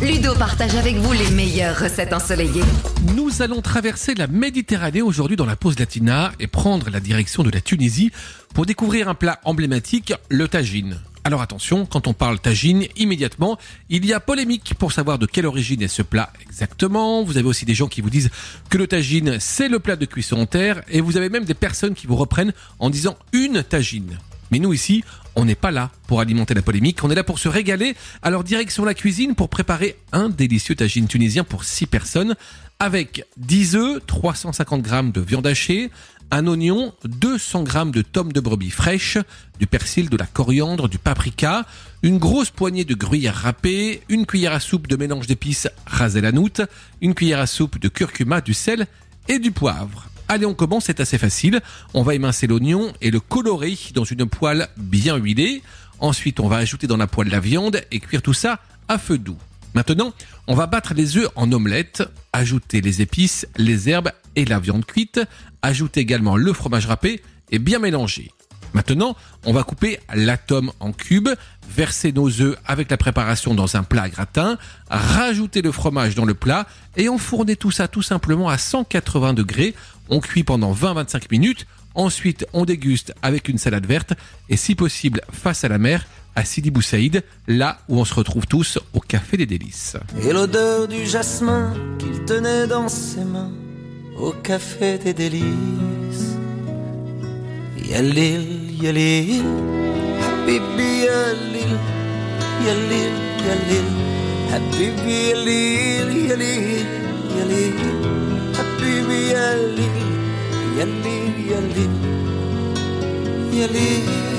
Ludo partage avec vous les meilleures recettes ensoleillées. Nous allons traverser la Méditerranée aujourd'hui dans la pause latina et prendre la direction de la Tunisie pour découvrir un plat emblématique, le tagine. Alors attention, quand on parle tagine, immédiatement, il y a polémique pour savoir de quelle origine est ce plat exactement. Vous avez aussi des gens qui vous disent que le tagine, c'est le plat de cuisson en terre, et vous avez même des personnes qui vous reprennent en disant une tagine. Mais nous ici, on n'est pas là pour alimenter la polémique, on est là pour se régaler. Alors direction la cuisine pour préparer un délicieux tagine tunisien pour 6 personnes avec 10 œufs, 350 g de viande hachée, un oignon, 200 g de tomes de brebis fraîches, du persil, de la coriandre, du paprika, une grosse poignée de gruyère râpée, une cuillère à soupe de mélange d'épices rasé la une cuillère à soupe de curcuma, du sel et du poivre. Allez, on commence, c'est assez facile. On va émincer l'oignon et le colorer dans une poêle bien huilée. Ensuite, on va ajouter dans la poêle la viande et cuire tout ça à feu doux. Maintenant, on va battre les œufs en omelette, ajouter les épices, les herbes et la viande cuite, ajouter également le fromage râpé et bien mélanger. Maintenant, on va couper l'atome en cubes, verser nos œufs avec la préparation dans un plat gratin, rajouter le fromage dans le plat et enfourner tout ça tout simplement à 180 degrés. On cuit pendant 20-25 minutes. Ensuite, on déguste avec une salade verte et si possible face à la mer à Sidi Boussaïd, là où on se retrouve tous au Café des Délices. Et l'odeur du jasmin qu'il tenait dans ses mains au Café des Délices. Yalil, yalil, habibi yalil, yalil, yalil, habibi yalil, yalil, yalil, habibi yalil, yalil, yalil, yalil.